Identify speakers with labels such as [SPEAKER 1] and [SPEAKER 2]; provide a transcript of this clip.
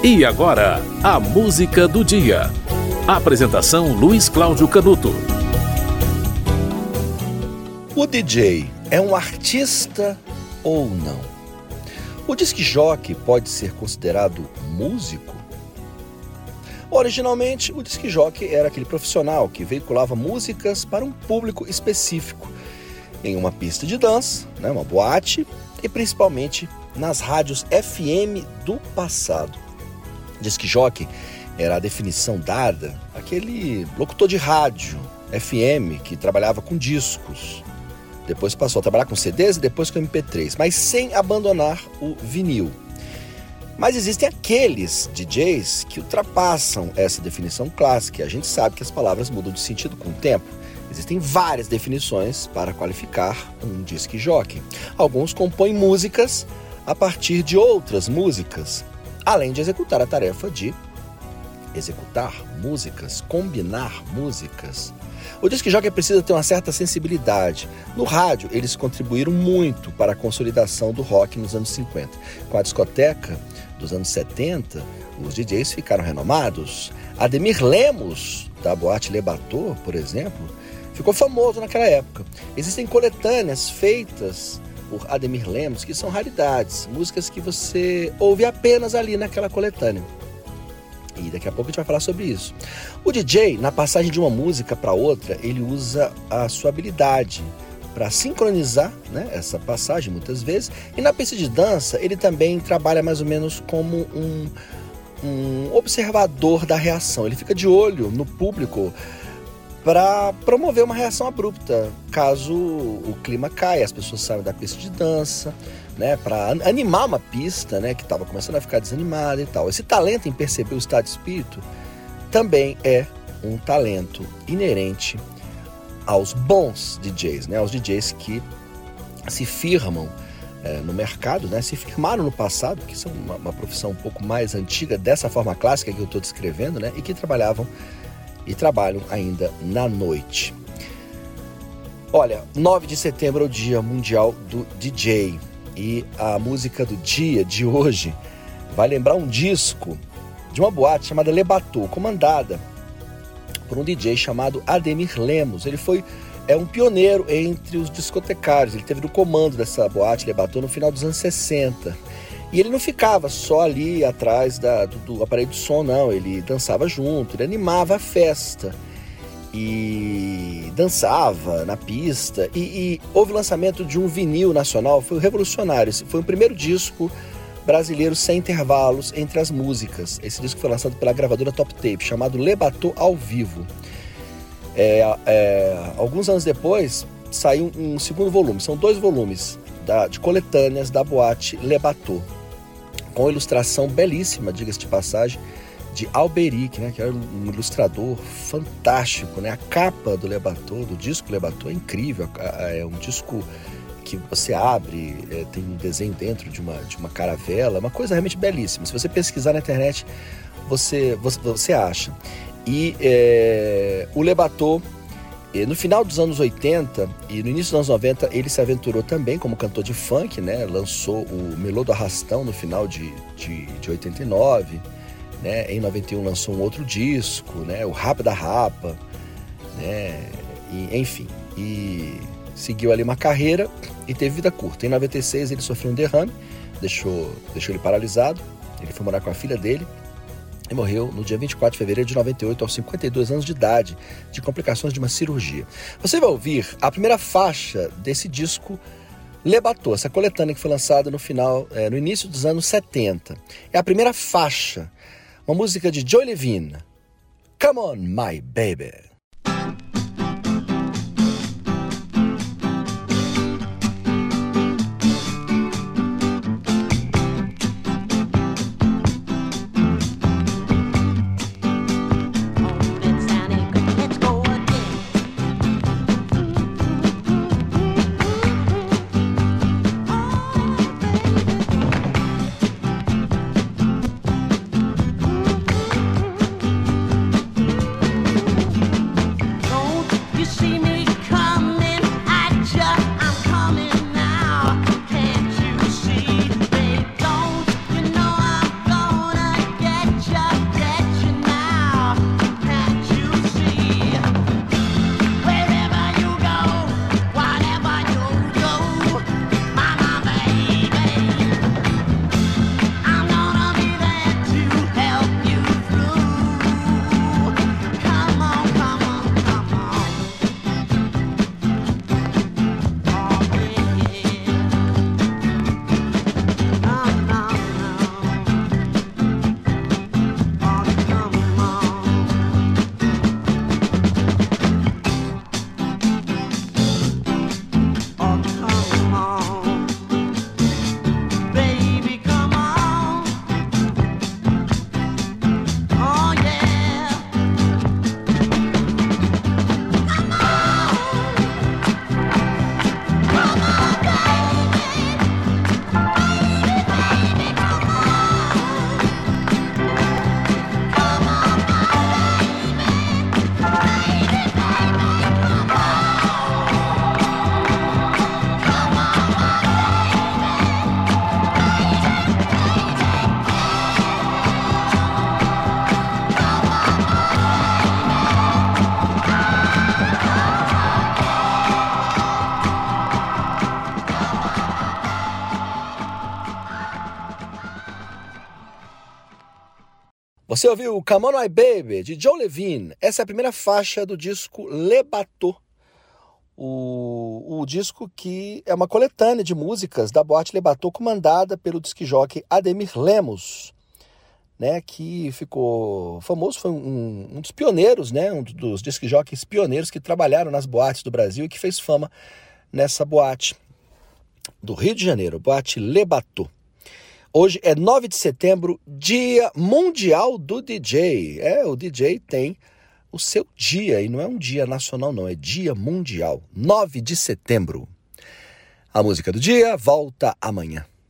[SPEAKER 1] E agora, a música do dia. Apresentação Luiz Cláudio Canuto.
[SPEAKER 2] O DJ é um artista ou não? O disc jockey pode ser considerado músico? Originalmente, o disc jockey era aquele profissional que veiculava músicas para um público específico em uma pista de dança, né, uma boate e principalmente nas rádios FM do passado. Disc jockey era a definição dada aquele locutor de rádio FM que trabalhava com discos. Depois passou a trabalhar com CDs e depois com MP3, mas sem abandonar o vinil. Mas existem aqueles DJs que ultrapassam essa definição clássica. A gente sabe que as palavras mudam de sentido com o tempo. Existem várias definições para qualificar um disc jockey. Alguns compõem músicas a partir de outras músicas, além de executar a tarefa de executar músicas, combinar músicas. O disc jockey precisa ter uma certa sensibilidade. No rádio, eles contribuíram muito para a consolidação do rock nos anos 50. Com a discoteca dos anos 70, os DJs ficaram renomados. Ademir Lemos, da Boate Le Bateau, por exemplo, ficou famoso naquela época. Existem coletâneas feitas por Ademir Lemos, que são raridades, músicas que você ouve apenas ali naquela coletânea. E daqui a pouco a gente vai falar sobre isso. O DJ, na passagem de uma música para outra, ele usa a sua habilidade para sincronizar né, essa passagem muitas vezes. E na pista de dança, ele também trabalha mais ou menos como um, um observador da reação. Ele fica de olho no público para promover uma reação abrupta, caso o clima caia, as pessoas saiam da pista de dança, né, para animar uma pista, né, que estava começando a ficar desanimada e tal. Esse talento em perceber o estado de espírito também é um talento inerente aos bons DJs, né, aos DJs que se firmam é, no mercado, né, se firmaram no passado, que são uma, uma profissão um pouco mais antiga dessa forma clássica que eu estou descrevendo, né, e que trabalhavam e trabalham ainda na noite. Olha, 9 de setembro é o Dia Mundial do DJ e a música do dia de hoje vai lembrar um disco de uma boate chamada Lebatô, comandada por um DJ chamado Ademir Lemos. Ele foi é um pioneiro entre os discotecários. Ele teve no comando dessa boate Lebatô no final dos anos 60. E ele não ficava só ali atrás da, do, do aparelho de som, não. Ele dançava junto, ele animava a festa e dançava na pista. E, e, houve o lançamento de um vinil nacional, foi revolucionário. Foi o primeiro disco brasileiro sem intervalos entre as músicas. Esse disco foi lançado pela gravadora Top Tape, chamado Lebatô ao Vivo. É, é, alguns anos depois saiu um segundo volume, são dois volumes da, de coletâneas da boate Lebatô com ilustração belíssima, diga-se de passagem, de Alberic, né, que era um ilustrador fantástico. Né? A capa do Lebatô, do disco Lebatô, é incrível. É um disco que você abre, é, tem um desenho dentro de uma, de uma caravela, uma coisa realmente belíssima. Se você pesquisar na internet, você, você, você acha. E é, o Lebatô no final dos anos 80 e no início dos anos 90, ele se aventurou também como cantor de funk, né? Lançou o Melô do Arrastão no final de, de, de 89, né? Em 91 lançou um outro disco, né? O Rap da Rapa, né? E, enfim, e seguiu ali uma carreira e teve vida curta. Em 96 ele sofreu um derrame, deixou, deixou ele paralisado. Ele foi morar com a filha dele e morreu no dia 24 de fevereiro de 98, aos 52 anos de idade, de complicações de uma cirurgia. Você vai ouvir a primeira faixa desse disco Lebatô, essa coletânea que foi lançada no final, é, no início dos anos 70. É a primeira faixa, uma música de Joy Levine. Come on, my baby. Você ouviu Come On My Baby, de Joe Levine. Essa é a primeira faixa do disco Le Bateau. O, o disco que é uma coletânea de músicas da boate Le Bateau, comandada pelo disc-jockey Ademir Lemos, né, que ficou famoso, foi um, um dos pioneiros, né, um dos disc-jockeys pioneiros que trabalharam nas boates do Brasil e que fez fama nessa boate do Rio de Janeiro, boate Le Bateau. Hoje é 9 de setembro, Dia Mundial do DJ. É, o DJ tem o seu dia, e não é um dia nacional, não, é Dia Mundial. 9 de setembro. A música do dia volta amanhã.